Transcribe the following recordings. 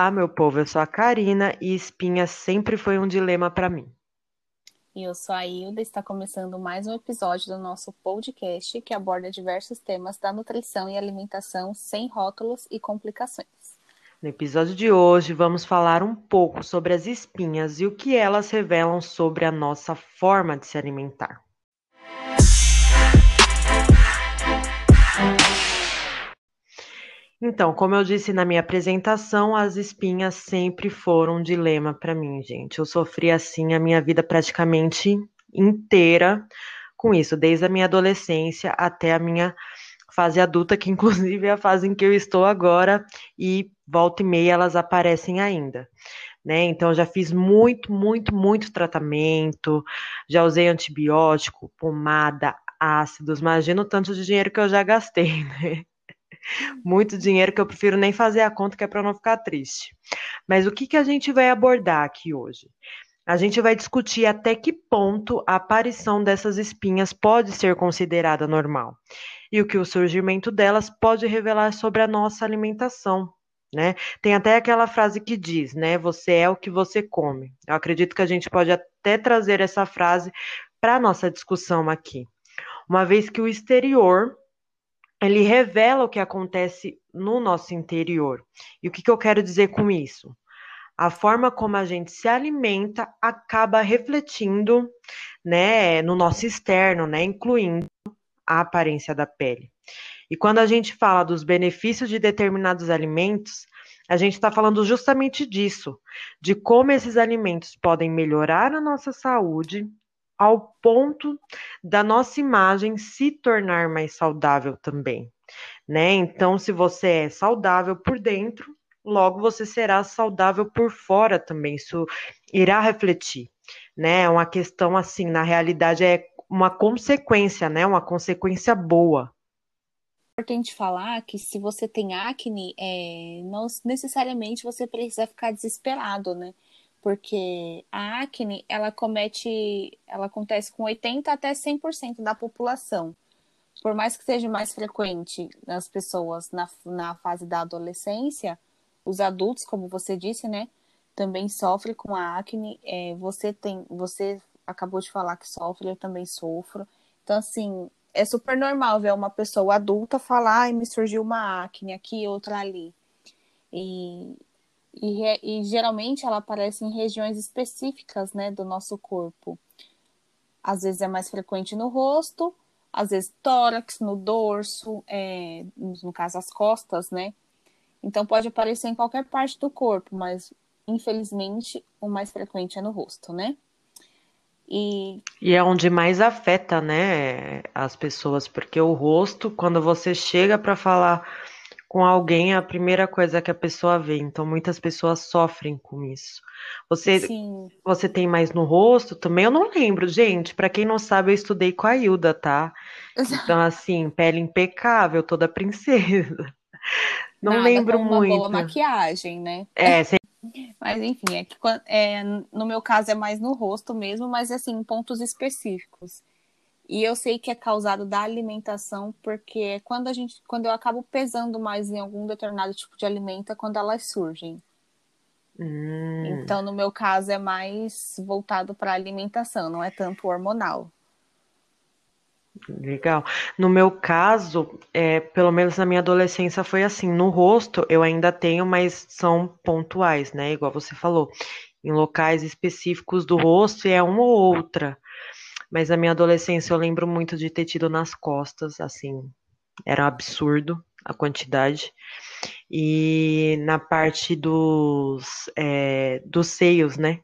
Olá, meu povo, eu sou a Karina e espinha sempre foi um dilema para mim. E eu sou a Hilda, está começando mais um episódio do nosso podcast que aborda diversos temas da nutrição e alimentação sem rótulos e complicações. No episódio de hoje, vamos falar um pouco sobre as espinhas e o que elas revelam sobre a nossa forma de se alimentar. Então, como eu disse na minha apresentação, as espinhas sempre foram um dilema para mim, gente. Eu sofri assim a minha vida praticamente inteira com isso, desde a minha adolescência até a minha fase adulta, que inclusive é a fase em que eu estou agora, e volta e meia elas aparecem ainda. Né? Então, já fiz muito, muito, muito tratamento, já usei antibiótico, pomada, ácidos, imagina o tanto de dinheiro que eu já gastei, né? Muito dinheiro que eu prefiro nem fazer a conta, que é para não ficar triste. Mas o que, que a gente vai abordar aqui hoje? A gente vai discutir até que ponto a aparição dessas espinhas pode ser considerada normal e o que o surgimento delas pode revelar sobre a nossa alimentação. Né? Tem até aquela frase que diz, né? Você é o que você come. Eu acredito que a gente pode até trazer essa frase para a nossa discussão aqui. Uma vez que o exterior ele revela o que acontece no nosso interior. E o que, que eu quero dizer com isso? A forma como a gente se alimenta acaba refletindo, né, no nosso externo, né, incluindo a aparência da pele. E quando a gente fala dos benefícios de determinados alimentos, a gente está falando justamente disso, de como esses alimentos podem melhorar a nossa saúde, ao ponto da nossa imagem se tornar mais saudável também, né? Então, se você é saudável por dentro, logo você será saudável por fora também. Isso irá refletir, né? É uma questão assim, na realidade é uma consequência, né? Uma consequência boa. É importante falar que se você tem acne, é, não necessariamente você precisa ficar desesperado, né? Porque a acne ela comete, ela acontece com 80 até 100% da população. Por mais que seja mais frequente nas pessoas na, na fase da adolescência, os adultos, como você disse, né, também sofrem com a acne. É, você tem, você acabou de falar que sofre, eu também sofro. Então, assim, é super normal ver uma pessoa adulta falar, ai, me surgiu uma acne aqui, outra ali. E, e, e geralmente ela aparece em regiões específicas né, do nosso corpo. Às vezes é mais frequente no rosto, às vezes tórax, no dorso, é, no caso as costas, né? Então pode aparecer em qualquer parte do corpo, mas infelizmente o mais frequente é no rosto, né? E... e é onde mais afeta, né, as pessoas, porque o rosto, quando você chega para falar com alguém é a primeira coisa que a pessoa vê. Então, muitas pessoas sofrem com isso. Você, Sim. você tem mais no rosto também? Eu não lembro, gente. Para quem não sabe, eu estudei com a Hilda, tá? Então, assim, pele impecável, toda princesa. Não Nada lembro uma muito. Boa maquiagem, né? É, sem... Mas enfim, é que é, no meu caso é mais no rosto mesmo, mas assim, em pontos específicos. E eu sei que é causado da alimentação, porque quando a gente, quando eu acabo pesando mais em algum determinado tipo de alimento, é quando elas surgem. Hum. Então, no meu caso, é mais voltado para alimentação, não é tanto hormonal. Legal. No meu caso, é, pelo menos na minha adolescência foi assim. No rosto eu ainda tenho, mas são pontuais, né? Igual você falou. Em locais específicos do rosto é uma ou outra. Mas na minha adolescência eu lembro muito de ter tido nas costas, assim, era um absurdo a quantidade. E na parte dos, é, dos seios, né?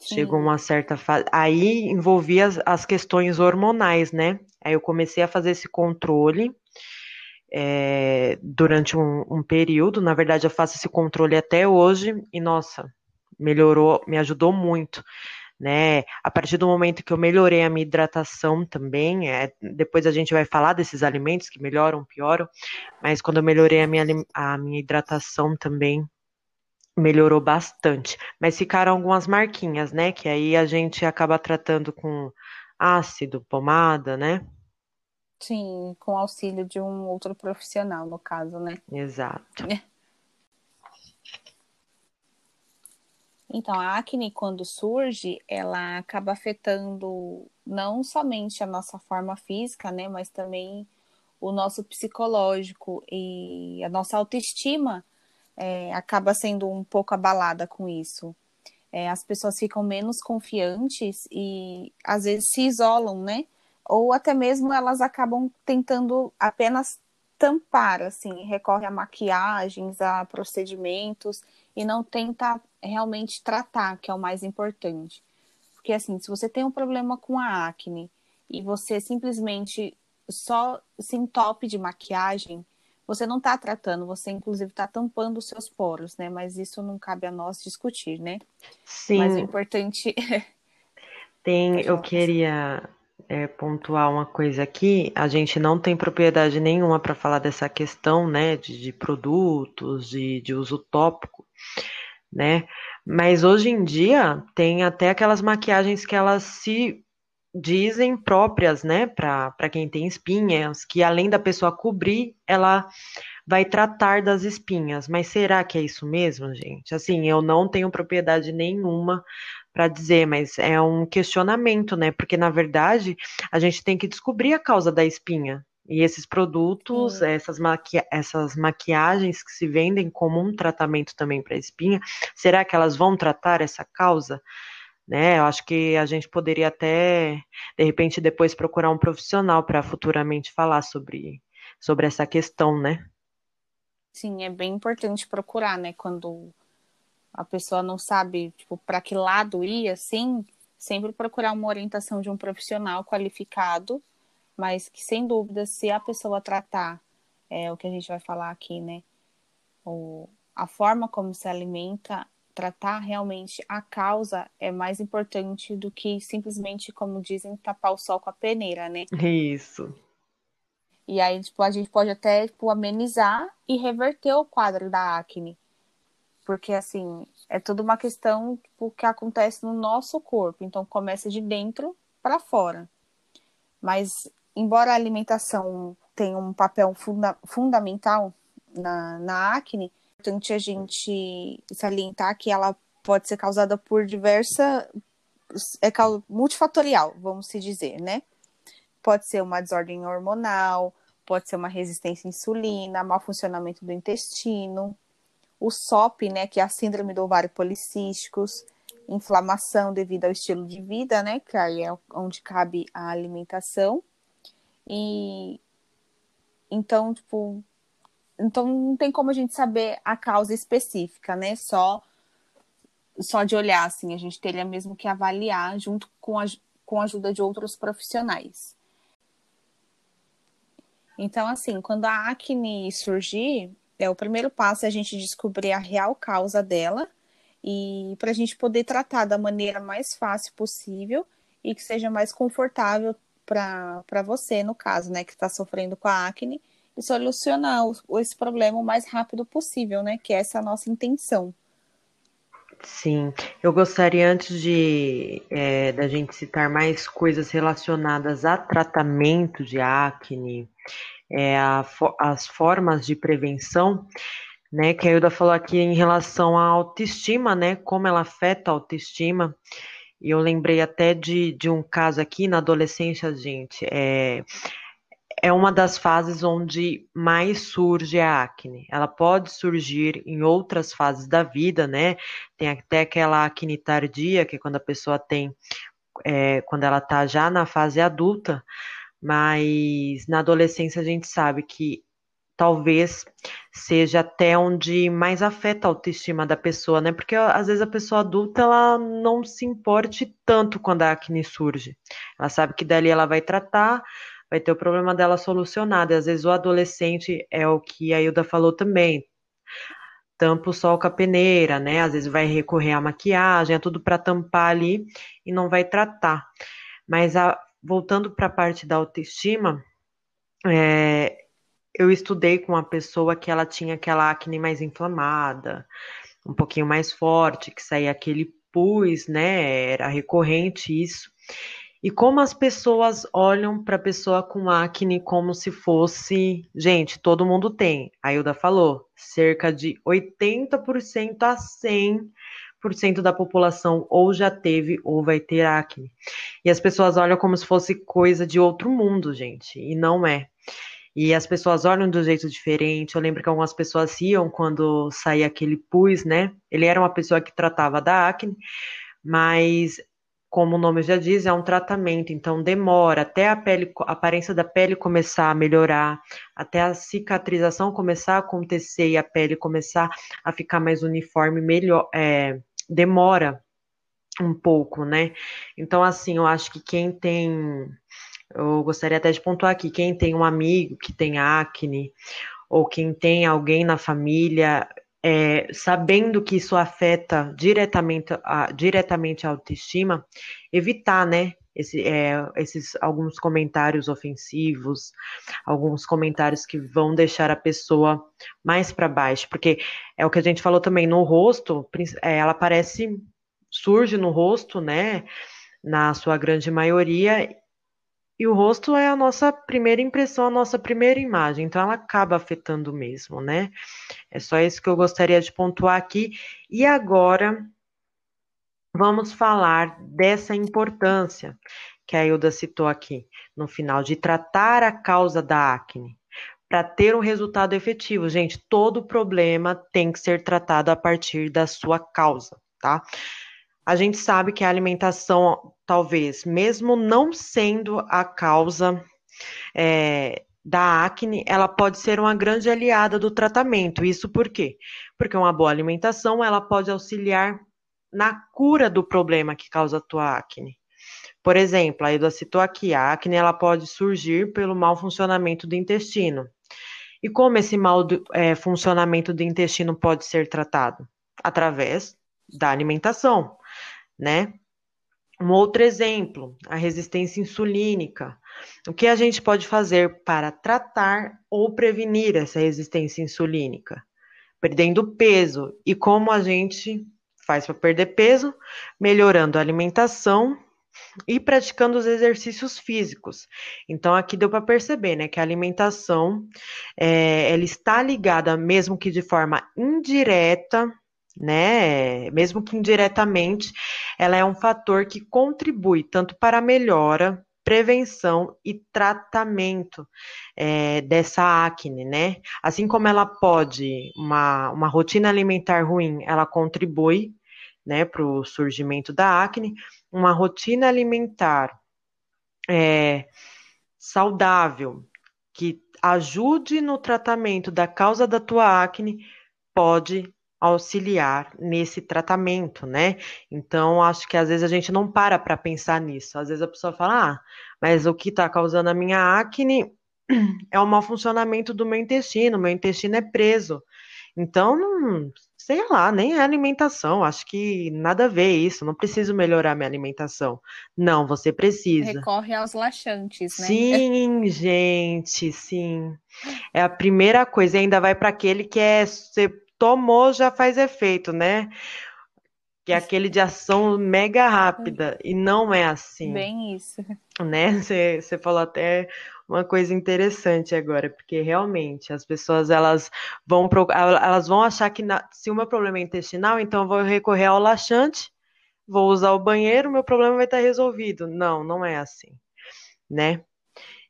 Sim. Chegou uma certa fase. Aí envolvia as, as, questões hormonais, né? Aí eu comecei a fazer esse controle é, durante um, um período. Na verdade, eu faço esse controle até hoje e, nossa, melhorou, me ajudou muito né? A partir do momento que eu melhorei a minha hidratação também, é, depois a gente vai falar desses alimentos que melhoram, pioram, mas quando eu melhorei a minha, a minha hidratação também, melhorou bastante. Mas ficaram algumas marquinhas, né? Que aí a gente acaba tratando com ácido, pomada, né? Sim, com auxílio de um outro profissional, no caso, né? Exato. É. Então, a acne, quando surge, ela acaba afetando não somente a nossa forma física, né, mas também o nosso psicológico e a nossa autoestima é, acaba sendo um pouco abalada com isso. É, as pessoas ficam menos confiantes e às vezes se isolam, né? Ou até mesmo elas acabam tentando apenas tampar, assim, recorre a maquiagens, a procedimentos e não tenta realmente tratar, que é o mais importante. Porque assim, se você tem um problema com a acne e você simplesmente só se entope de maquiagem, você não está tratando, você inclusive está tampando os seus poros, né? Mas isso não cabe a nós discutir, né? Sim. Mas o importante. Tem, eu queria é, pontuar uma coisa aqui. A gente não tem propriedade nenhuma para falar dessa questão, né? De, de produtos, de, de uso tópico, né? Mas hoje em dia tem até aquelas maquiagens que elas se dizem próprias, né, para quem tem espinhas, que além da pessoa cobrir, ela vai tratar das espinhas. Mas será que é isso mesmo, gente? Assim, eu não tenho propriedade nenhuma para dizer, mas é um questionamento, né? Porque na verdade a gente tem que descobrir a causa da espinha. E esses produtos, essas, maqui essas maquiagens que se vendem como um tratamento também para espinha, será que elas vão tratar essa causa? né? Eu acho que a gente poderia até, de repente, depois procurar um profissional para futuramente falar sobre, sobre essa questão, né? Sim, é bem importante procurar, né? Quando a pessoa não sabe, tipo, para que lado ir, assim, sempre procurar uma orientação de um profissional qualificado, mas que, sem dúvida, se a pessoa tratar, é o que a gente vai falar aqui, né? O, a forma como se alimenta tratar realmente a causa é mais importante do que simplesmente, como dizem, tapar o sol com a peneira, né? Isso. E aí, tipo, a gente pode até tipo, amenizar e reverter o quadro da acne. Porque, assim, é tudo uma questão tipo, que acontece no nosso corpo. Então, começa de dentro para fora. Mas, embora a alimentação tenha um papel funda fundamental na, na acne, importante a gente salientar que ela pode ser causada por diversa é multifatorial, vamos se dizer, né? Pode ser uma desordem hormonal, pode ser uma resistência à insulina, mau funcionamento do intestino, o SOP, né, que é a síndrome do ovário policísticos, inflamação devido ao estilo de vida, né, que aí é onde cabe a alimentação. E então, tipo, então não tem como a gente saber a causa específica, né? Só só de olhar assim, a gente teria mesmo que avaliar junto com a, com a ajuda de outros profissionais. Então, assim, quando a acne surgir, é o primeiro passo é a gente descobrir a real causa dela e para a gente poder tratar da maneira mais fácil possível e que seja mais confortável para você, no caso, né, que está sofrendo com a acne e solucionar esse problema o mais rápido possível, né? Que essa é a nossa intenção. Sim, eu gostaria antes de é, da gente citar mais coisas relacionadas a tratamento de acne, é, a, as formas de prevenção, né? Que a Ilda falou aqui em relação à autoestima, né? Como ela afeta a autoestima. E eu lembrei até de, de um caso aqui na adolescência, gente. É, é uma das fases onde mais surge a acne. Ela pode surgir em outras fases da vida, né? Tem até aquela acne tardia, que é quando a pessoa tem, é, quando ela tá já na fase adulta, mas na adolescência a gente sabe que talvez seja até onde mais afeta a autoestima da pessoa, né? Porque às vezes a pessoa adulta ela não se importe tanto quando a acne surge. Ela sabe que dali ela vai tratar, vai ter o problema dela solucionado. E às vezes o adolescente é o que a Hilda falou também. Tampa o sol com a peneira, né? Às vezes vai recorrer à maquiagem, é tudo para tampar ali e não vai tratar. Mas a, voltando para a parte da autoestima, é, eu estudei com uma pessoa que ela tinha aquela acne mais inflamada, um pouquinho mais forte, que saía aquele pus, né? Era recorrente isso. E como as pessoas olham para a pessoa com acne como se fosse. Gente, todo mundo tem. A Hilda falou, cerca de 80% a 100% da população ou já teve ou vai ter acne. E as pessoas olham como se fosse coisa de outro mundo, gente, e não é. E as pessoas olham do jeito diferente. Eu lembro que algumas pessoas riam quando saía aquele pus, né? Ele era uma pessoa que tratava da acne, mas como o nome já diz, é um tratamento, então demora até a pele, a aparência da pele começar a melhorar, até a cicatrização começar a acontecer e a pele começar a ficar mais uniforme, melhor, é, demora um pouco, né? Então, assim, eu acho que quem tem, eu gostaria até de pontuar aqui, quem tem um amigo que tem acne, ou quem tem alguém na família é, sabendo que isso afeta diretamente a, diretamente a autoestima, evitar, né, esse, é, esses alguns comentários ofensivos, alguns comentários que vão deixar a pessoa mais para baixo, porque é o que a gente falou também no rosto, é, ela aparece, surge no rosto, né, na sua grande maioria, e o rosto é a nossa primeira impressão, a nossa primeira imagem, então ela acaba afetando mesmo, né? É só isso que eu gostaria de pontuar aqui. E agora vamos falar dessa importância que a Ilda citou aqui no final, de tratar a causa da acne. Para ter um resultado efetivo, gente, todo problema tem que ser tratado a partir da sua causa, tá? A gente sabe que a alimentação, talvez, mesmo não sendo a causa é, da acne, ela pode ser uma grande aliada do tratamento. Isso por quê? Porque uma boa alimentação, ela pode auxiliar na cura do problema que causa a tua acne. Por exemplo, a Eda citou aqui, a acne ela pode surgir pelo mau funcionamento do intestino. E como esse mau é, funcionamento do intestino pode ser tratado? Através da alimentação né? Um outro exemplo, a resistência insulínica. O que a gente pode fazer para tratar ou prevenir essa resistência insulínica? Perdendo peso. E como a gente faz para perder peso? Melhorando a alimentação e praticando os exercícios físicos. Então, aqui deu para perceber, né, que a alimentação é, ela está ligada, mesmo que de forma indireta, né, mesmo que indiretamente, ela é um fator que contribui tanto para a melhora, prevenção e tratamento é, dessa acne, né? Assim como ela pode, uma, uma rotina alimentar ruim, ela contribui, né, para o surgimento da acne, uma rotina alimentar é, saudável, que ajude no tratamento da causa da tua acne, pode auxiliar nesse tratamento, né? Então, acho que às vezes a gente não para para pensar nisso. Às vezes a pessoa fala, ah, mas o que está causando a minha acne é o mau funcionamento do meu intestino, meu intestino é preso. Então, não, sei lá, nem é alimentação. Acho que nada a ver isso. Não preciso melhorar minha alimentação. Não, você precisa. Recorre aos laxantes, né? Sim, gente, sim. É a primeira coisa. E ainda vai para aquele que é ser tomou já faz efeito, né? Que é aquele de ação mega rápida. E não é assim. Bem isso. Né? Você, falou até uma coisa interessante agora, porque realmente as pessoas elas vão elas vão achar que na, se o meu problema é intestinal, então eu vou recorrer ao laxante, vou usar o banheiro, meu problema vai estar resolvido. Não, não é assim, né?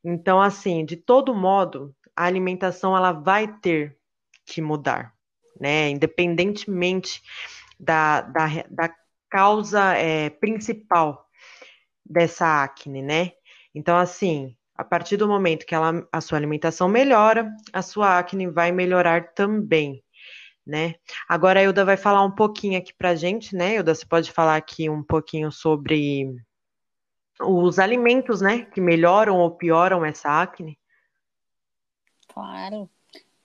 Então, assim, de todo modo, a alimentação ela vai ter que mudar né? Independentemente da, da, da causa é, principal dessa acne, né? Então, assim, a partir do momento que ela, a sua alimentação melhora, a sua acne vai melhorar também, né? Agora a Ilda vai falar um pouquinho aqui pra gente, né? Ilda, você pode falar aqui um pouquinho sobre os alimentos, né, que melhoram ou pioram essa acne? Claro.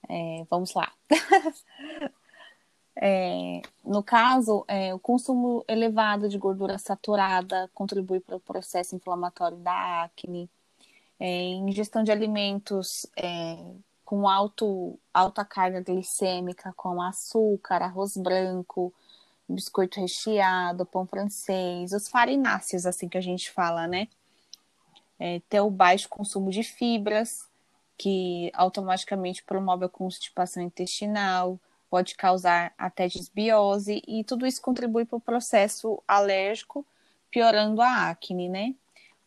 É, vamos lá. é, no caso, é, o consumo elevado de gordura saturada contribui para o processo inflamatório da acne. É, ingestão de alimentos é, com alto, alta carga glicêmica, como açúcar, arroz branco, biscoito recheado, pão francês, os farináceos, assim que a gente fala, né? É, ter o baixo consumo de fibras, que automaticamente promove a constipação intestinal, pode causar até desbiose, e tudo isso contribui para o processo alérgico, piorando a acne, né?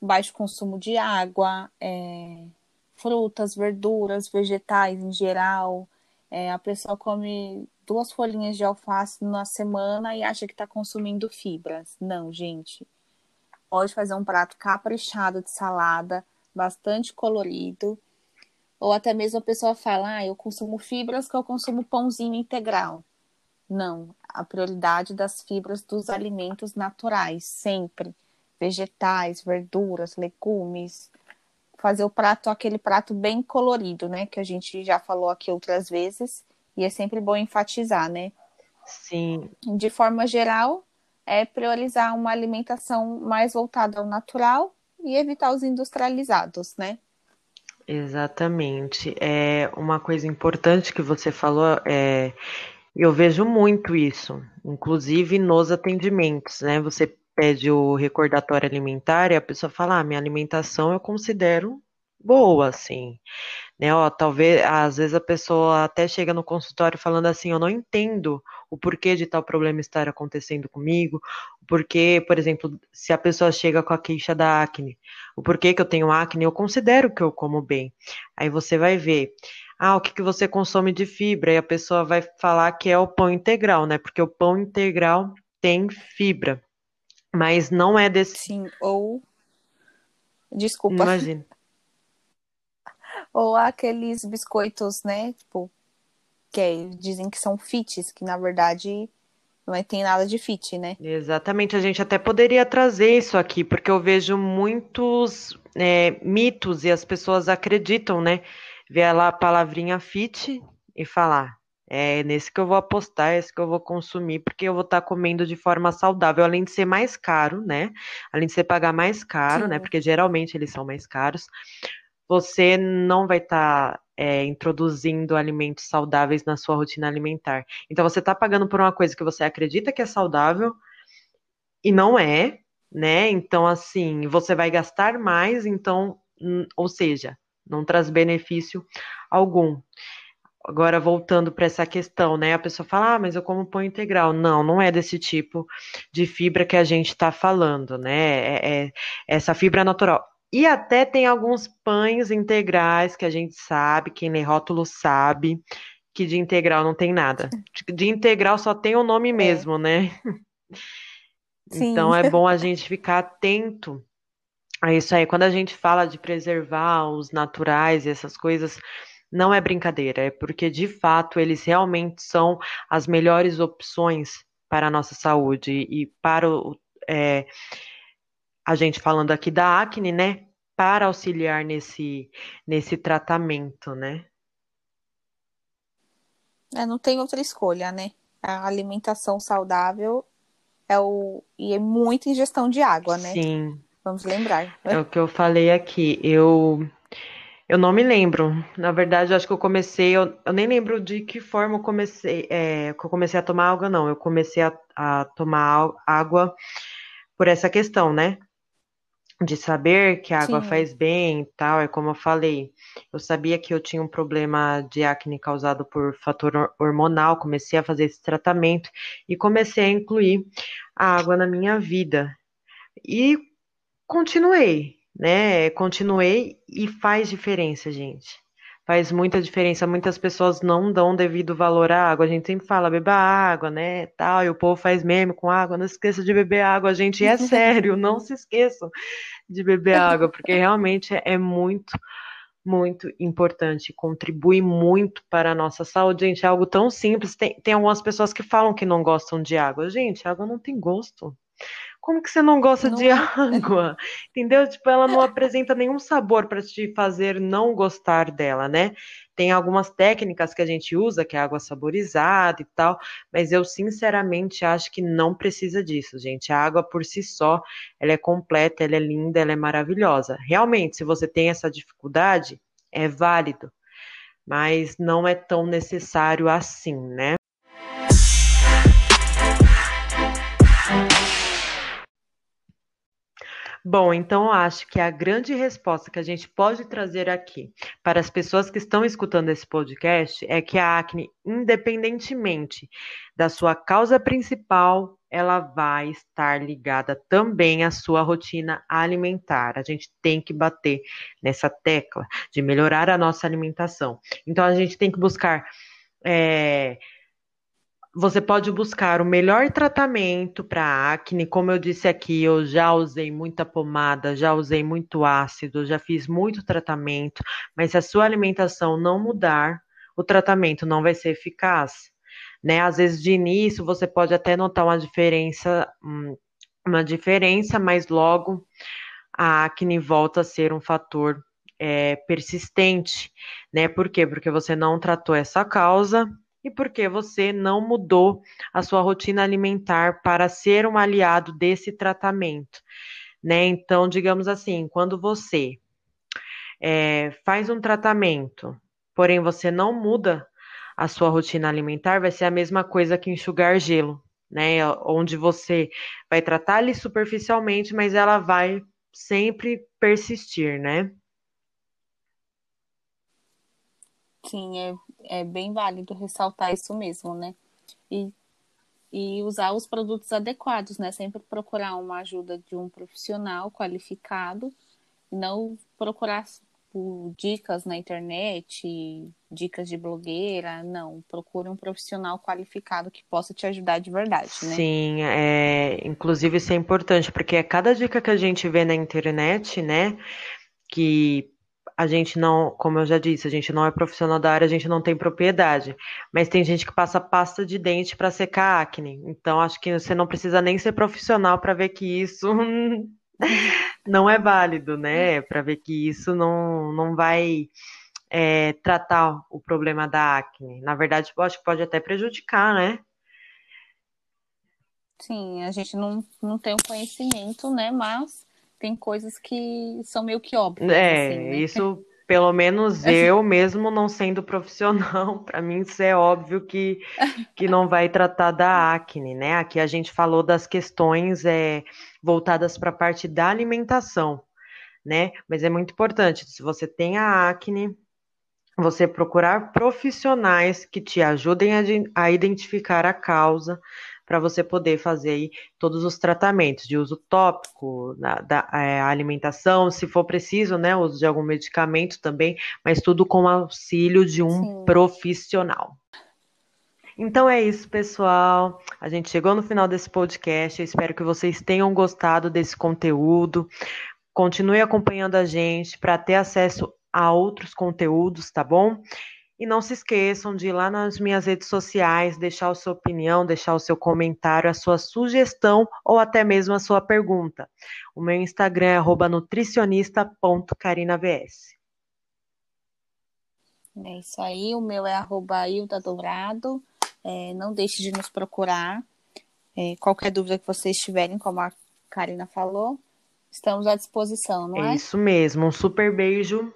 Baixo consumo de água, é, frutas, verduras, vegetais em geral. É, a pessoa come duas folhinhas de alface na semana e acha que está consumindo fibras. Não, gente. Pode fazer um prato caprichado de salada, bastante colorido, ou até mesmo a pessoa fala, ah, eu consumo fibras que eu consumo pãozinho integral. Não, a prioridade das fibras dos alimentos naturais, sempre. Vegetais, verduras, legumes. Fazer o prato, aquele prato bem colorido, né? Que a gente já falou aqui outras vezes. E é sempre bom enfatizar, né? Sim. De forma geral, é priorizar uma alimentação mais voltada ao natural e evitar os industrializados, né? Exatamente. É uma coisa importante que você falou, é, eu vejo muito isso, inclusive nos atendimentos, né? Você pede o recordatório alimentar e a pessoa fala: ah, minha alimentação eu considero boa, assim né? Ó, talvez, às vezes a pessoa até chega no consultório falando assim, eu não entendo o porquê de tal problema estar acontecendo comigo, porquê, por exemplo, se a pessoa chega com a queixa da acne, o porquê que eu tenho acne, eu considero que eu como bem. Aí você vai ver, ah, o que, que você consome de fibra? E a pessoa vai falar que é o pão integral, né? Porque o pão integral tem fibra, mas não é desse. Sim, ou. Desculpa. Imagina. Ou aqueles biscoitos, né? Tipo, que dizem que são fits, que na verdade não é, tem nada de fit, né? Exatamente, a gente até poderia trazer isso aqui, porque eu vejo muitos é, mitos e as pessoas acreditam, né? Ver lá a palavrinha fit e falar. É nesse que eu vou apostar, é esse que eu vou consumir, porque eu vou estar tá comendo de forma saudável, além de ser mais caro, né? Além de você pagar mais caro, né? Sim. né? Porque geralmente eles são mais caros você não vai estar tá, é, introduzindo alimentos saudáveis na sua rotina alimentar. Então você está pagando por uma coisa que você acredita que é saudável e não é, né? Então, assim, você vai gastar mais, então, hum, ou seja, não traz benefício algum. Agora, voltando para essa questão, né? A pessoa fala, ah, mas eu como pão integral. Não, não é desse tipo de fibra que a gente está falando, né? É, é, essa fibra natural. E até tem alguns pães integrais que a gente sabe, quem lê rótulo sabe, que de integral não tem nada. De integral só tem o nome é. mesmo, né? Sim. Então é bom a gente ficar atento a isso aí. Quando a gente fala de preservar os naturais e essas coisas, não é brincadeira, é porque de fato eles realmente são as melhores opções para a nossa saúde e para o. É, a gente falando aqui da acne, né? Para auxiliar nesse, nesse tratamento, né? É, não tem outra escolha, né? A alimentação saudável é o e é muita ingestão de água, né? Sim. Vamos lembrar. É o que eu falei aqui. Eu eu não me lembro. Na verdade, acho que eu comecei. Eu, eu nem lembro de que forma eu comecei. É, que eu comecei a tomar água, não. Eu comecei a, a tomar água por essa questão, né? De saber que a água Sim. faz bem e tal, é como eu falei. Eu sabia que eu tinha um problema de acne causado por fator hormonal, comecei a fazer esse tratamento e comecei a incluir a água na minha vida. E continuei, né? Continuei e faz diferença, gente faz muita diferença. Muitas pessoas não dão devido valor à água. A gente sempre fala, beba água, né? Tal, e o povo faz meme com água. Não esqueça de beber água, gente. E é sério, não se esqueçam de beber água, porque realmente é muito, muito importante. Contribui muito para a nossa saúde. Gente, é algo tão simples. Tem, tem algumas pessoas que falam que não gostam de água. Gente, água não tem gosto. Como que você não gosta não de é. água? Entendeu? Tipo, ela não apresenta nenhum sabor para te fazer não gostar dela, né? Tem algumas técnicas que a gente usa, que é água saborizada e tal, mas eu sinceramente acho que não precisa disso, gente. A água por si só, ela é completa, ela é linda, ela é maravilhosa. Realmente, se você tem essa dificuldade, é válido, mas não é tão necessário assim, né? Bom, então eu acho que a grande resposta que a gente pode trazer aqui para as pessoas que estão escutando esse podcast é que a acne, independentemente da sua causa principal, ela vai estar ligada também à sua rotina alimentar. A gente tem que bater nessa tecla de melhorar a nossa alimentação. Então a gente tem que buscar. É, você pode buscar o melhor tratamento para acne. Como eu disse aqui, eu já usei muita pomada, já usei muito ácido, já fiz muito tratamento, mas se a sua alimentação não mudar, o tratamento não vai ser eficaz. Né? Às vezes, de início, você pode até notar uma diferença, hum, uma diferença, mas logo a acne volta a ser um fator é, persistente, né? Por quê? Porque você não tratou essa causa e porque você não mudou a sua rotina alimentar para ser um aliado desse tratamento, né? Então, digamos assim, quando você é, faz um tratamento, porém você não muda a sua rotina alimentar, vai ser a mesma coisa que enxugar gelo, né? Onde você vai tratar ali superficialmente, mas ela vai sempre persistir, né? Sim, é, é bem válido ressaltar isso mesmo, né? E, e usar os produtos adequados, né? Sempre procurar uma ajuda de um profissional qualificado, não procurar por dicas na internet, dicas de blogueira, não. Procure um profissional qualificado que possa te ajudar de verdade, né? Sim, é, inclusive isso é importante, porque cada dica que a gente vê na internet, né, que a gente não, como eu já disse, a gente não é profissional da área, a gente não tem propriedade. Mas tem gente que passa pasta de dente para secar acne. Então acho que você não precisa nem ser profissional para ver que isso não é válido, né? Para ver que isso não, não vai é, tratar o problema da acne. Na verdade, acho que pode até prejudicar, né? Sim, a gente não, não tem o conhecimento, né? Mas tem coisas que são meio que óbvias. É, assim, né? isso, pelo menos eu mesmo não sendo profissional, para mim isso é óbvio que, que não vai tratar da acne, né? Aqui a gente falou das questões é, voltadas para a parte da alimentação, né? Mas é muito importante, se você tem a acne, você procurar profissionais que te ajudem a, a identificar a causa, para você poder fazer aí todos os tratamentos de uso tópico, da, da é, alimentação, se for preciso, né, uso de algum medicamento também, mas tudo com auxílio de um Sim. profissional. Então é isso, pessoal. A gente chegou no final desse podcast. Eu espero que vocês tenham gostado desse conteúdo. Continue acompanhando a gente para ter acesso a outros conteúdos, tá bom? E não se esqueçam de ir lá nas minhas redes sociais, deixar a sua opinião, deixar o seu comentário, a sua sugestão ou até mesmo a sua pergunta. O meu Instagram é nutricionista.carinavs. É isso aí, o meu é arroba Hilda Dourado. É, não deixe de nos procurar. É, qualquer dúvida que vocês tiverem, como a Karina falou, estamos à disposição, não é? É isso mesmo. Um super beijo.